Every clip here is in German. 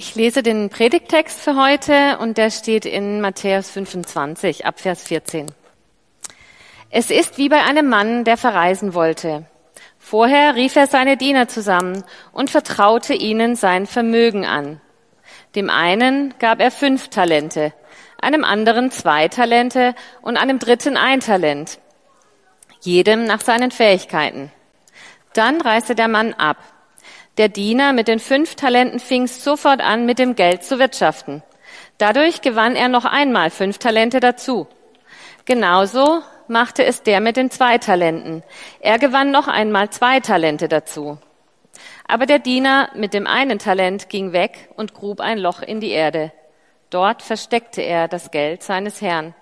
Ich lese den Predigtext für heute und der steht in Matthäus 25 ab Vers 14. Es ist wie bei einem Mann, der verreisen wollte. Vorher rief er seine Diener zusammen und vertraute ihnen sein Vermögen an. Dem einen gab er fünf Talente, einem anderen zwei Talente und einem dritten ein Talent, jedem nach seinen Fähigkeiten. Dann reiste der Mann ab der Diener mit den fünf Talenten fing sofort an, mit dem Geld zu wirtschaften. Dadurch gewann er noch einmal fünf Talente dazu. Genauso machte es der mit den zwei Talenten. Er gewann noch einmal zwei Talente dazu. Aber der Diener mit dem einen Talent ging weg und grub ein Loch in die Erde. Dort versteckte er das Geld seines Herrn.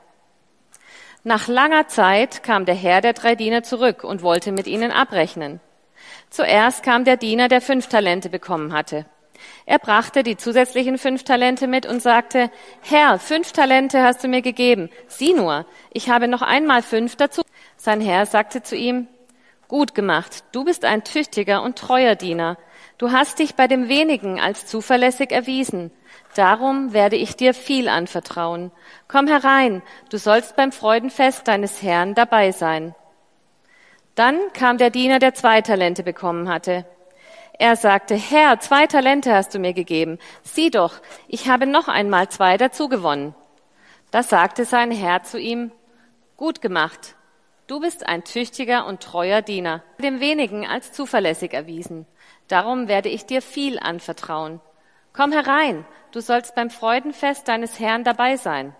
Nach langer Zeit kam der Herr der drei Diener zurück und wollte mit ihnen abrechnen. Zuerst kam der Diener, der fünf Talente bekommen hatte. Er brachte die zusätzlichen fünf Talente mit und sagte, Herr, fünf Talente hast du mir gegeben. Sieh nur, ich habe noch einmal fünf dazu. Sein Herr sagte zu ihm, Gut gemacht, du bist ein tüchtiger und treuer Diener. Du hast dich bei dem wenigen als zuverlässig erwiesen. Darum werde ich dir viel anvertrauen. Komm herein, du sollst beim Freudenfest deines Herrn dabei sein. Dann kam der Diener, der zwei Talente bekommen hatte. Er sagte, Herr, zwei Talente hast du mir gegeben. Sieh doch, ich habe noch einmal zwei dazu gewonnen. Da sagte sein Herr zu ihm, gut gemacht. Du bist ein tüchtiger und treuer Diener, dem wenigen als zuverlässig erwiesen. Darum werde ich dir viel anvertrauen. Komm herein, du sollst beim Freudenfest deines Herrn dabei sein.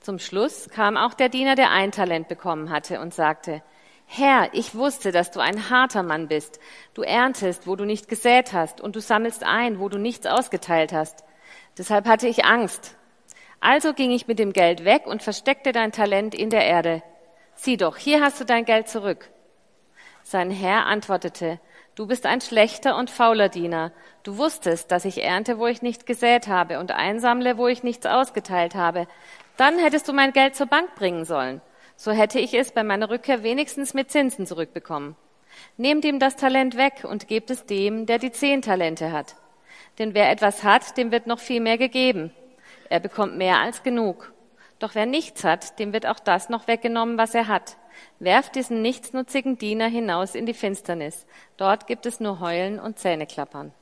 Zum Schluss kam auch der Diener, der ein Talent bekommen hatte und sagte, Herr, ich wusste, dass du ein harter Mann bist. Du erntest, wo du nicht gesät hast, und du sammelst ein, wo du nichts ausgeteilt hast. Deshalb hatte ich Angst. Also ging ich mit dem Geld weg und versteckte dein Talent in der Erde. Sieh doch, hier hast du dein Geld zurück. Sein Herr antwortete, Du bist ein schlechter und fauler Diener. Du wusstest, dass ich ernte, wo ich nicht gesät habe, und einsammle, wo ich nichts ausgeteilt habe. Dann hättest du mein Geld zur Bank bringen sollen so hätte ich es bei meiner Rückkehr wenigstens mit Zinsen zurückbekommen. Nehmt ihm das Talent weg und gebt es dem, der die zehn Talente hat. Denn wer etwas hat, dem wird noch viel mehr gegeben. Er bekommt mehr als genug. Doch wer nichts hat, dem wird auch das noch weggenommen, was er hat. Werft diesen nichtsnutzigen Diener hinaus in die Finsternis. Dort gibt es nur Heulen und Zähneklappern.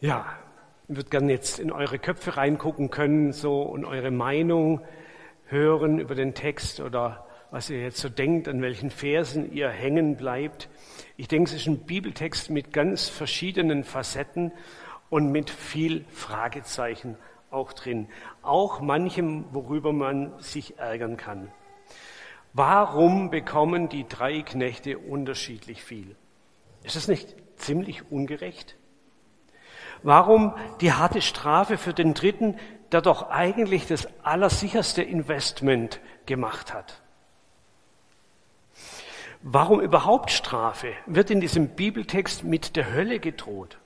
Ja, ich würde gerne jetzt in eure Köpfe reingucken können, so und eure Meinung hören über den Text oder was ihr jetzt so denkt, an welchen Versen ihr hängen bleibt. Ich denke, es ist ein Bibeltext mit ganz verschiedenen Facetten und mit viel Fragezeichen auch drin. Auch manchem, worüber man sich ärgern kann. Warum bekommen die drei Knechte unterschiedlich viel? Ist das nicht ziemlich ungerecht? Warum die harte Strafe für den Dritten, der doch eigentlich das allersicherste Investment gemacht hat? Warum überhaupt Strafe? Wird in diesem Bibeltext mit der Hölle gedroht.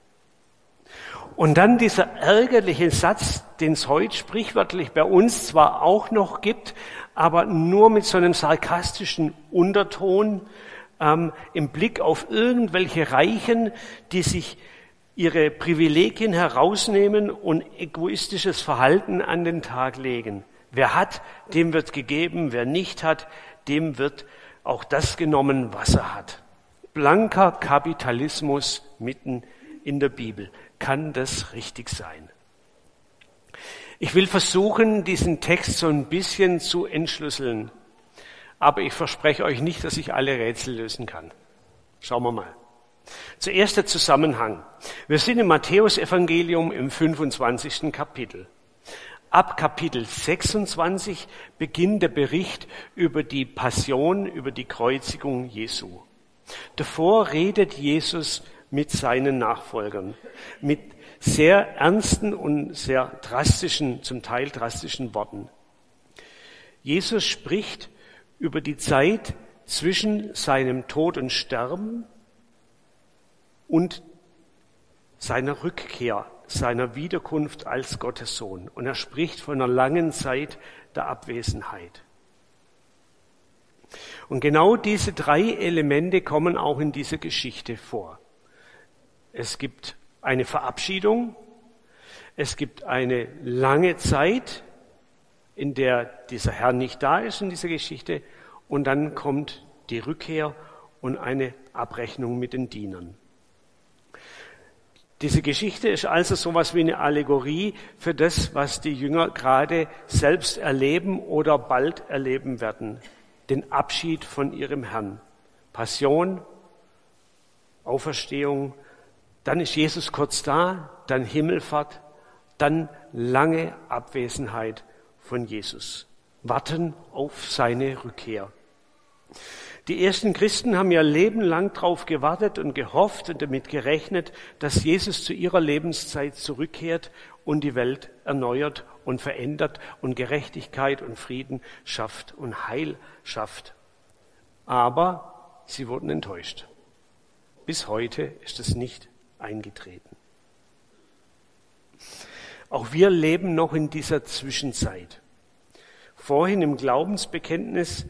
Und dann dieser ärgerliche Satz, den es heute sprichwörtlich bei uns zwar auch noch gibt, aber nur mit so einem sarkastischen Unterton ähm, im Blick auf irgendwelche Reichen, die sich ihre Privilegien herausnehmen und egoistisches Verhalten an den Tag legen. Wer hat, dem wird gegeben, wer nicht hat, dem wird auch das genommen, was er hat. Blanker Kapitalismus mitten in der Bibel. Kann das richtig sein? Ich will versuchen, diesen Text so ein bisschen zu entschlüsseln. Aber ich verspreche euch nicht, dass ich alle Rätsel lösen kann. Schauen wir mal. Zuerst der Zusammenhang. Wir sind im Matthäusevangelium im 25. Kapitel. Ab Kapitel 26 beginnt der Bericht über die Passion, über die Kreuzigung Jesu. Davor redet Jesus mit seinen Nachfolgern, mit sehr ernsten und sehr drastischen, zum Teil drastischen Worten. Jesus spricht über die Zeit zwischen seinem Tod und Sterben und seiner Rückkehr, seiner Wiederkunft als Gottes Sohn. Und er spricht von einer langen Zeit der Abwesenheit. Und genau diese drei Elemente kommen auch in dieser Geschichte vor. Es gibt eine Verabschiedung, es gibt eine lange Zeit, in der dieser Herr nicht da ist in dieser Geschichte, und dann kommt die Rückkehr und eine Abrechnung mit den Dienern. Diese Geschichte ist also sowas wie eine Allegorie für das, was die Jünger gerade selbst erleben oder bald erleben werden. Den Abschied von ihrem Herrn. Passion, Auferstehung, dann ist Jesus kurz da, dann Himmelfahrt, dann lange Abwesenheit von Jesus. Warten auf seine Rückkehr. Die ersten Christen haben ja lebenlang darauf gewartet und gehofft und damit gerechnet, dass Jesus zu ihrer Lebenszeit zurückkehrt und die Welt erneuert und verändert und Gerechtigkeit und Frieden schafft und Heil schafft. Aber sie wurden enttäuscht. Bis heute ist es nicht eingetreten. Auch wir leben noch in dieser Zwischenzeit. Vorhin im Glaubensbekenntnis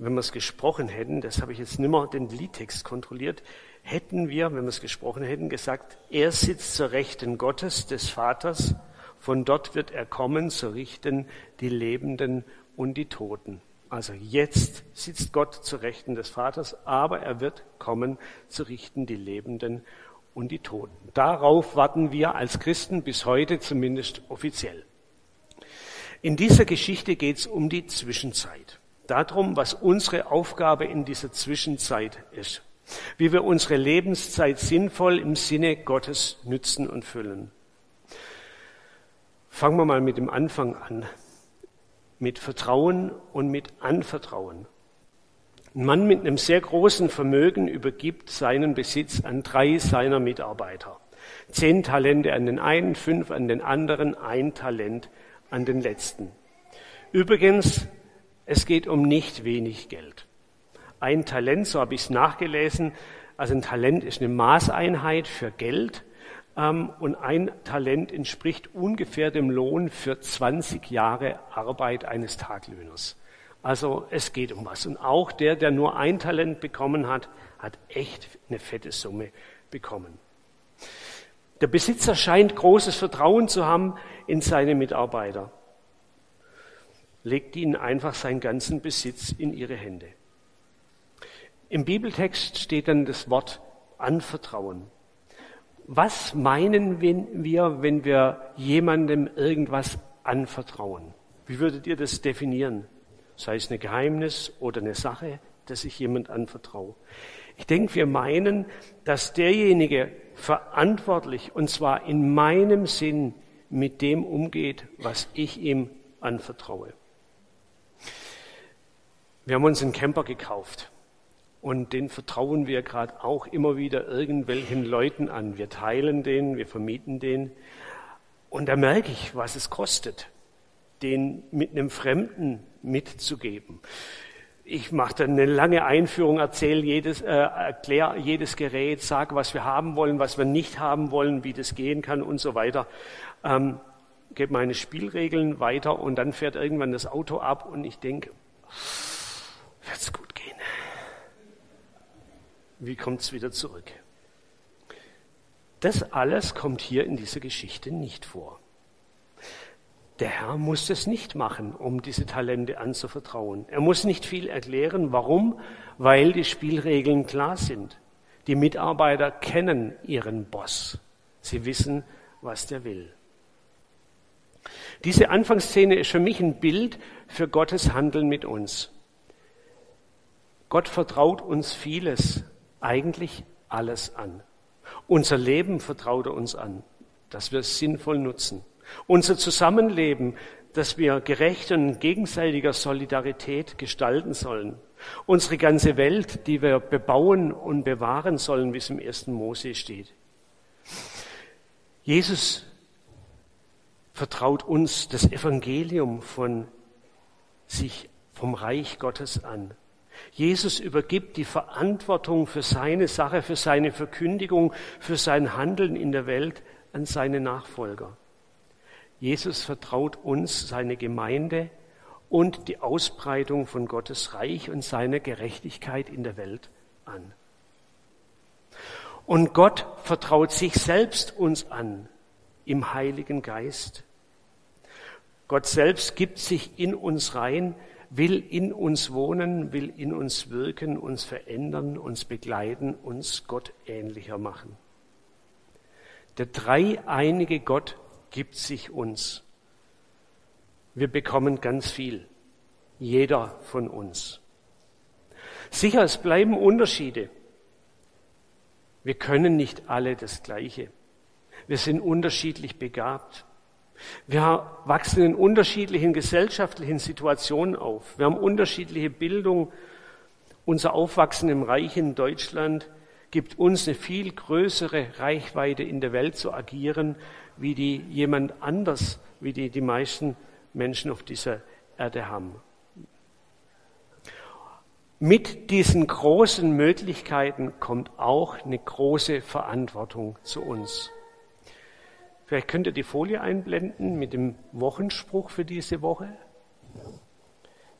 wenn wir es gesprochen hätten, das habe ich jetzt nimmer den Liedtext kontrolliert, hätten wir, wenn wir es gesprochen hätten, gesagt, er sitzt zur Rechten Gottes, des Vaters, von dort wird er kommen, zu richten die Lebenden und die Toten. Also jetzt sitzt Gott zur Rechten des Vaters, aber er wird kommen, zu richten die Lebenden und die Toten. Darauf warten wir als Christen bis heute zumindest offiziell. In dieser Geschichte geht es um die Zwischenzeit darum, was unsere Aufgabe in dieser Zwischenzeit ist. Wie wir unsere Lebenszeit sinnvoll im Sinne Gottes nützen und füllen. Fangen wir mal mit dem Anfang an. Mit Vertrauen und mit Anvertrauen. Ein Mann mit einem sehr großen Vermögen übergibt seinen Besitz an drei seiner Mitarbeiter. Zehn Talente an den einen, fünf an den anderen, ein Talent an den letzten. Übrigens, es geht um nicht wenig Geld. Ein Talent, so habe ich es nachgelesen, also ein Talent ist eine Maßeinheit für Geld ähm, und ein Talent entspricht ungefähr dem Lohn für 20 Jahre Arbeit eines Taglöhners. Also es geht um was. Und auch der, der nur ein Talent bekommen hat, hat echt eine fette Summe bekommen. Der Besitzer scheint großes Vertrauen zu haben in seine Mitarbeiter legt ihnen einfach seinen ganzen Besitz in ihre Hände. Im Bibeltext steht dann das Wort anvertrauen. Was meinen wir, wenn wir jemandem irgendwas anvertrauen? Wie würdet ihr das definieren? Sei es ein Geheimnis oder eine Sache, dass ich jemand anvertraue. Ich denke, wir meinen, dass derjenige verantwortlich, und zwar in meinem Sinn, mit dem umgeht, was ich ihm anvertraue. Wir haben uns einen Camper gekauft und den vertrauen wir gerade auch immer wieder irgendwelchen Leuten an. Wir teilen den, wir vermieten den und da merke ich, was es kostet, den mit einem Fremden mitzugeben. Ich mache dann eine lange Einführung, erzähle jedes, äh, erkläre jedes Gerät, sage, was wir haben wollen, was wir nicht haben wollen, wie das gehen kann und so weiter. Ähm, gebe meine Spielregeln weiter und dann fährt irgendwann das Auto ab und ich denke, wird es gut gehen. Wie kommt es wieder zurück? Das alles kommt hier in dieser Geschichte nicht vor. Der Herr muss es nicht machen, um diese Talente anzuvertrauen. Er muss nicht viel erklären. Warum? Weil die Spielregeln klar sind. Die Mitarbeiter kennen ihren Boss. Sie wissen, was der will. Diese Anfangsszene ist für mich ein Bild für Gottes Handeln mit uns. Gott vertraut uns vieles, eigentlich alles an. Unser Leben vertraut er uns an, dass wir es sinnvoll nutzen. Unser Zusammenleben, dass wir gerecht und gegenseitiger Solidarität gestalten sollen. Unsere ganze Welt, die wir bebauen und bewahren sollen, wie es im ersten Mose steht. Jesus vertraut uns das Evangelium von sich vom Reich Gottes an. Jesus übergibt die Verantwortung für seine Sache, für seine Verkündigung, für sein Handeln in der Welt an seine Nachfolger. Jesus vertraut uns seine Gemeinde und die Ausbreitung von Gottes Reich und seiner Gerechtigkeit in der Welt an. Und Gott vertraut sich selbst uns an im Heiligen Geist. Gott selbst gibt sich in uns rein, will in uns wohnen, will in uns wirken, uns verändern, uns begleiten, uns Gott ähnlicher machen. Der dreieinige Gott gibt sich uns. Wir bekommen ganz viel, jeder von uns. Sicher, es bleiben Unterschiede. Wir können nicht alle das Gleiche. Wir sind unterschiedlich begabt. Wir wachsen in unterschiedlichen gesellschaftlichen Situationen auf. Wir haben unterschiedliche Bildung. Unser Aufwachsen im Reich in Deutschland gibt uns eine viel größere Reichweite in der Welt zu agieren, wie die jemand anders, wie die die meisten Menschen auf dieser Erde haben. Mit diesen großen Möglichkeiten kommt auch eine große Verantwortung zu uns. Vielleicht könnt ihr die Folie einblenden mit dem Wochenspruch für diese Woche.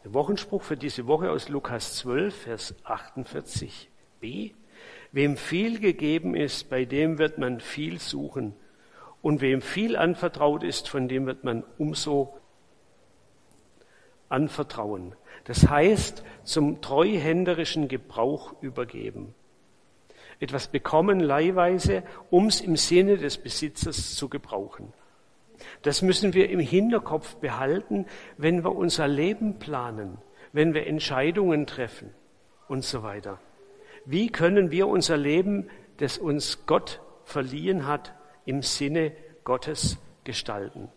Der Wochenspruch für diese Woche aus Lukas 12, Vers 48b. Wem viel gegeben ist, bei dem wird man viel suchen. Und wem viel anvertraut ist, von dem wird man umso anvertrauen. Das heißt, zum treuhänderischen Gebrauch übergeben etwas bekommen leihweise, um es im Sinne des Besitzers zu gebrauchen. Das müssen wir im Hinterkopf behalten, wenn wir unser Leben planen, wenn wir Entscheidungen treffen und so weiter. Wie können wir unser Leben, das uns Gott verliehen hat, im Sinne Gottes gestalten?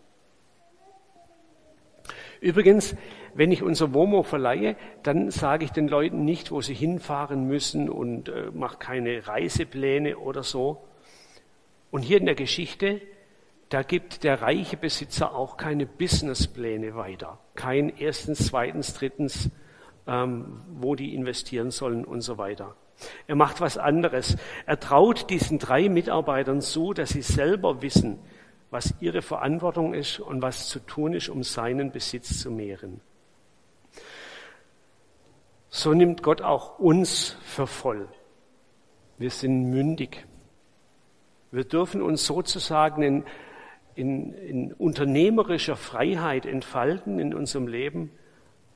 Übrigens, wenn ich unser WOMO verleihe, dann sage ich den Leuten nicht, wo sie hinfahren müssen und äh, mache keine Reisepläne oder so. Und hier in der Geschichte, da gibt der reiche Besitzer auch keine Businesspläne weiter. Kein erstens, zweitens, drittens, ähm, wo die investieren sollen und so weiter. Er macht was anderes. Er traut diesen drei Mitarbeitern zu, dass sie selber wissen, was ihre Verantwortung ist und was zu tun ist, um seinen Besitz zu mehren so nimmt Gott auch uns für voll. Wir sind mündig. Wir dürfen uns sozusagen in, in, in unternehmerischer Freiheit entfalten in unserem Leben,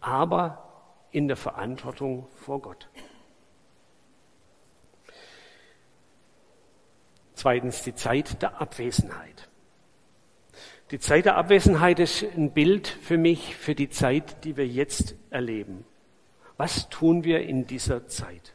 aber in der Verantwortung vor Gott. Zweitens die Zeit der Abwesenheit. Die Zeit der Abwesenheit ist ein Bild für mich für die Zeit, die wir jetzt erleben. Was tun wir in dieser Zeit?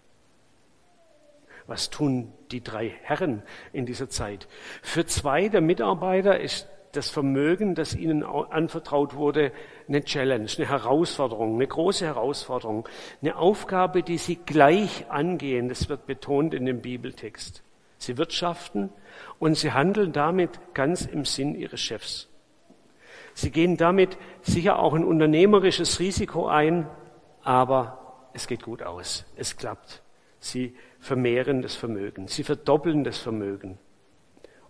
Was tun die drei Herren in dieser Zeit? Für zwei der Mitarbeiter ist das Vermögen, das ihnen anvertraut wurde, eine Challenge, eine Herausforderung, eine große Herausforderung, eine Aufgabe, die sie gleich angehen. Das wird betont in dem Bibeltext. Sie wirtschaften und sie handeln damit ganz im Sinn ihres Chefs. Sie gehen damit sicher auch ein unternehmerisches Risiko ein, aber es geht gut aus. Es klappt. Sie vermehren das Vermögen. Sie verdoppeln das Vermögen.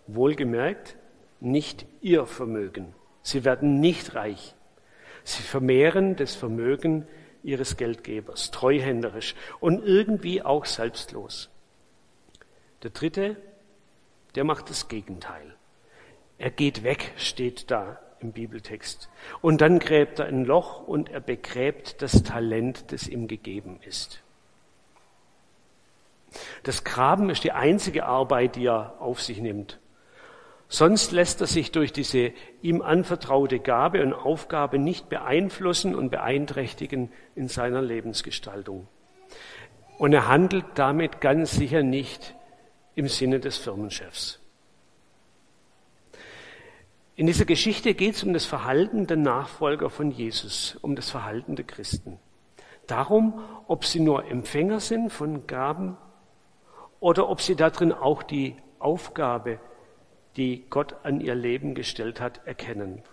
Wohlgemerkt, nicht ihr Vermögen. Sie werden nicht reich. Sie vermehren das Vermögen ihres Geldgebers, treuhänderisch und irgendwie auch selbstlos. Der dritte, der macht das Gegenteil. Er geht weg, steht da im Bibeltext. Und dann gräbt er ein Loch und er begräbt das Talent, das ihm gegeben ist. Das Graben ist die einzige Arbeit, die er auf sich nimmt. Sonst lässt er sich durch diese ihm anvertraute Gabe und Aufgabe nicht beeinflussen und beeinträchtigen in seiner Lebensgestaltung. Und er handelt damit ganz sicher nicht im Sinne des Firmenchefs. In dieser Geschichte geht es um das Verhalten der Nachfolger von Jesus, um das Verhalten der Christen. Darum, ob sie nur Empfänger sind von Gaben oder ob sie darin auch die Aufgabe, die Gott an ihr Leben gestellt hat, erkennen.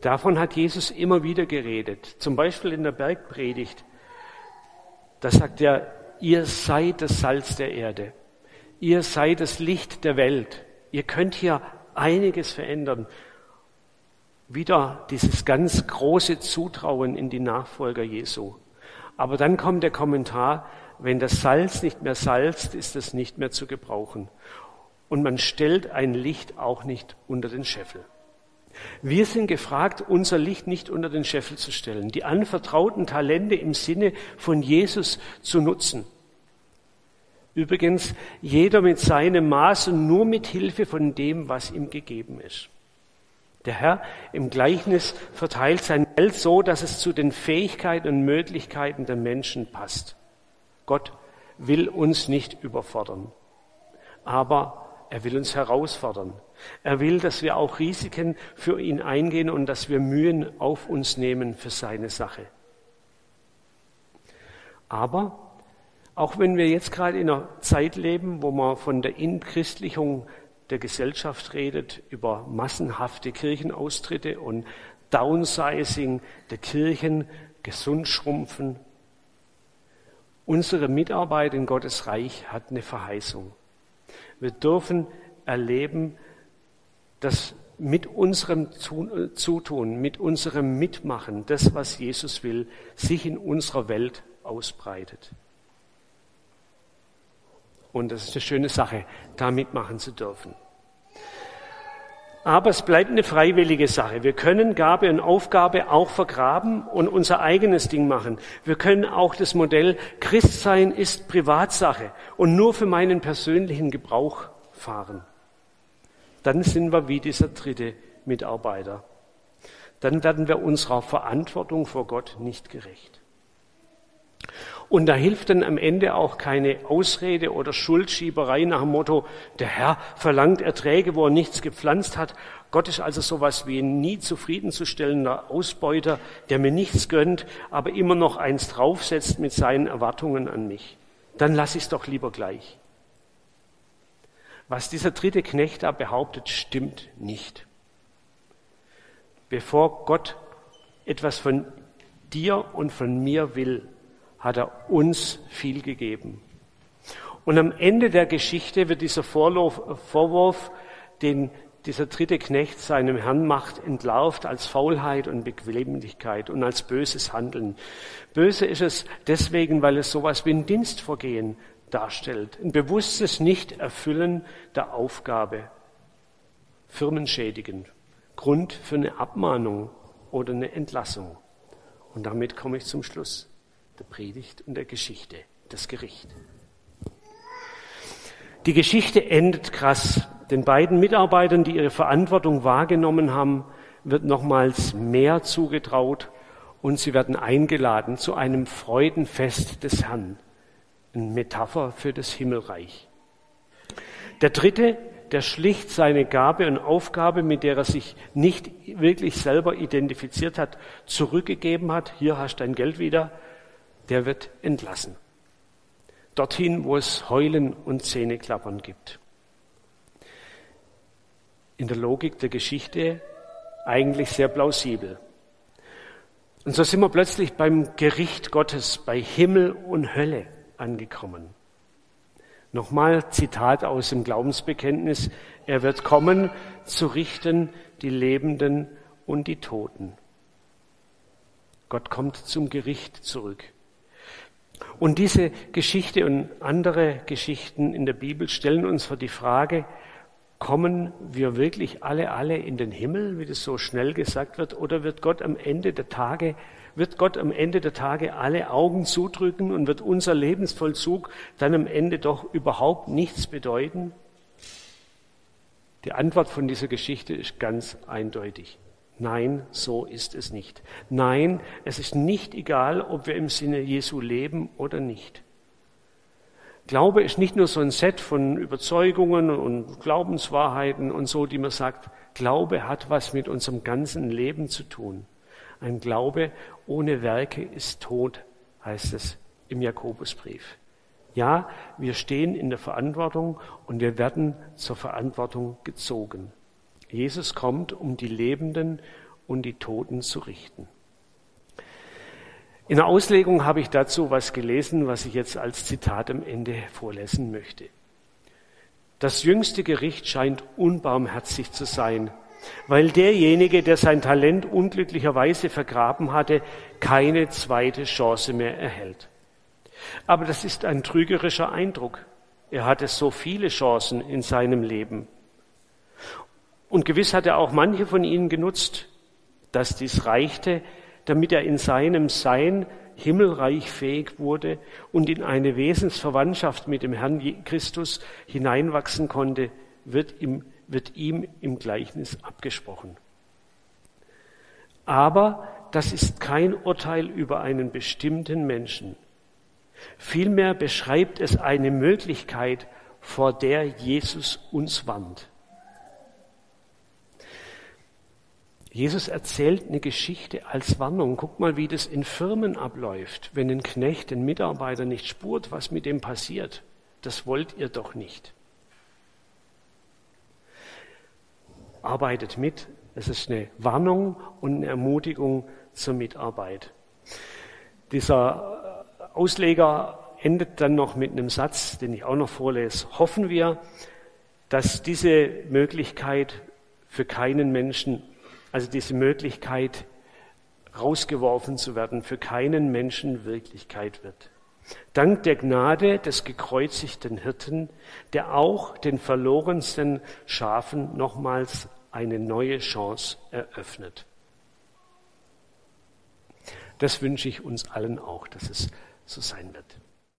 Davon hat Jesus immer wieder geredet. Zum Beispiel in der Bergpredigt. Da sagt er, ihr seid das Salz der Erde. Ihr seid das Licht der Welt. Ihr könnt hier einiges verändern. Wieder dieses ganz große Zutrauen in die Nachfolger Jesu. Aber dann kommt der Kommentar, wenn das Salz nicht mehr salzt, ist es nicht mehr zu gebrauchen. Und man stellt ein Licht auch nicht unter den Scheffel. Wir sind gefragt, unser Licht nicht unter den Scheffel zu stellen, die anvertrauten Talente im Sinne von Jesus zu nutzen. Übrigens, jeder mit seinem Maß und nur mit Hilfe von dem, was ihm gegeben ist. Der Herr im Gleichnis verteilt sein Geld so, dass es zu den Fähigkeiten und Möglichkeiten der Menschen passt. Gott will uns nicht überfordern, aber er will uns herausfordern. Er will, dass wir auch Risiken für ihn eingehen und dass wir Mühen auf uns nehmen für seine Sache. Aber auch wenn wir jetzt gerade in einer Zeit leben, wo man von der Inchristlichung der Gesellschaft redet, über massenhafte Kirchenaustritte und Downsizing der Kirchen, gesund schrumpfen, unsere Mitarbeit in Gottes Reich hat eine Verheißung. Wir dürfen erleben, dass mit unserem Zutun, mit unserem Mitmachen, das, was Jesus will, sich in unserer Welt ausbreitet. Und das ist eine schöne Sache, da mitmachen zu dürfen. Aber es bleibt eine freiwillige Sache. Wir können Gabe und Aufgabe auch vergraben und unser eigenes Ding machen. Wir können auch das Modell Christsein ist Privatsache und nur für meinen persönlichen Gebrauch fahren. Dann sind wir wie dieser dritte Mitarbeiter. Dann werden wir unserer Verantwortung vor Gott nicht gerecht. Und da hilft dann am Ende auch keine Ausrede oder Schuldschieberei nach dem Motto, der Herr verlangt Erträge, wo er nichts gepflanzt hat. Gott ist also sowas wie ein nie zufriedenzustellender Ausbeuter, der mir nichts gönnt, aber immer noch eins draufsetzt mit seinen Erwartungen an mich. Dann lass es doch lieber gleich. Was dieser dritte Knecht da behauptet, stimmt nicht. Bevor Gott etwas von dir und von mir will, hat er uns viel gegeben. Und am Ende der Geschichte wird dieser Vorwurf, den dieser dritte Knecht seinem Herrn macht, entlarvt als Faulheit und Bequemlichkeit und als böses Handeln. Böse ist es deswegen, weil es sowas wie ein Dienstvergehen darstellt, ein bewusstes Nichterfüllen der Aufgabe, firmenschädigend, Grund für eine Abmahnung oder eine Entlassung. Und damit komme ich zum Schluss der Predigt und der Geschichte, das Gericht. Die Geschichte endet krass. Den beiden Mitarbeitern, die ihre Verantwortung wahrgenommen haben, wird nochmals mehr zugetraut und sie werden eingeladen zu einem Freudenfest des Herrn. Eine Metapher für das Himmelreich. Der dritte, der schlicht seine Gabe und Aufgabe, mit der er sich nicht wirklich selber identifiziert hat, zurückgegeben hat. Hier hast du dein Geld wieder der wird entlassen. Dorthin, wo es Heulen und Zähneklappern gibt. In der Logik der Geschichte eigentlich sehr plausibel. Und so sind wir plötzlich beim Gericht Gottes, bei Himmel und Hölle angekommen. Nochmal Zitat aus dem Glaubensbekenntnis. Er wird kommen, zu richten die Lebenden und die Toten. Gott kommt zum Gericht zurück. Und diese Geschichte und andere Geschichten in der Bibel stellen uns vor die Frage, kommen wir wirklich alle, alle in den Himmel, wie das so schnell gesagt wird, oder wird Gott am Ende der Tage, wird Gott am Ende der Tage alle Augen zudrücken und wird unser Lebensvollzug dann am Ende doch überhaupt nichts bedeuten? Die Antwort von dieser Geschichte ist ganz eindeutig. Nein, so ist es nicht. Nein, es ist nicht egal, ob wir im Sinne Jesu leben oder nicht. Glaube ist nicht nur so ein Set von Überzeugungen und Glaubenswahrheiten und so, die man sagt. Glaube hat was mit unserem ganzen Leben zu tun. Ein Glaube ohne Werke ist tot, heißt es im Jakobusbrief. Ja, wir stehen in der Verantwortung und wir werden zur Verantwortung gezogen. Jesus kommt, um die Lebenden und die Toten zu richten. In der Auslegung habe ich dazu was gelesen, was ich jetzt als Zitat am Ende vorlesen möchte. Das jüngste Gericht scheint unbarmherzig zu sein, weil derjenige, der sein Talent unglücklicherweise vergraben hatte, keine zweite Chance mehr erhält. Aber das ist ein trügerischer Eindruck. Er hatte so viele Chancen in seinem Leben. Und gewiss hat er auch manche von ihnen genutzt, dass dies reichte, damit er in seinem Sein himmelreich fähig wurde und in eine Wesensverwandtschaft mit dem Herrn Christus hineinwachsen konnte, wird ihm, wird ihm im Gleichnis abgesprochen. Aber das ist kein Urteil über einen bestimmten Menschen. Vielmehr beschreibt es eine Möglichkeit, vor der Jesus uns warnt. Jesus erzählt eine Geschichte als Warnung. Guck mal, wie das in Firmen abläuft, wenn ein Knecht den Mitarbeiter nicht spurt, was mit dem passiert. Das wollt ihr doch nicht. Arbeitet mit. Es ist eine Warnung und eine Ermutigung zur Mitarbeit. Dieser Ausleger endet dann noch mit einem Satz, den ich auch noch vorlese. Hoffen wir, dass diese Möglichkeit für keinen Menschen also diese Möglichkeit, rausgeworfen zu werden, für keinen Menschen Wirklichkeit wird. Dank der Gnade des gekreuzigten Hirten, der auch den verlorensten Schafen nochmals eine neue Chance eröffnet. Das wünsche ich uns allen auch, dass es so sein wird.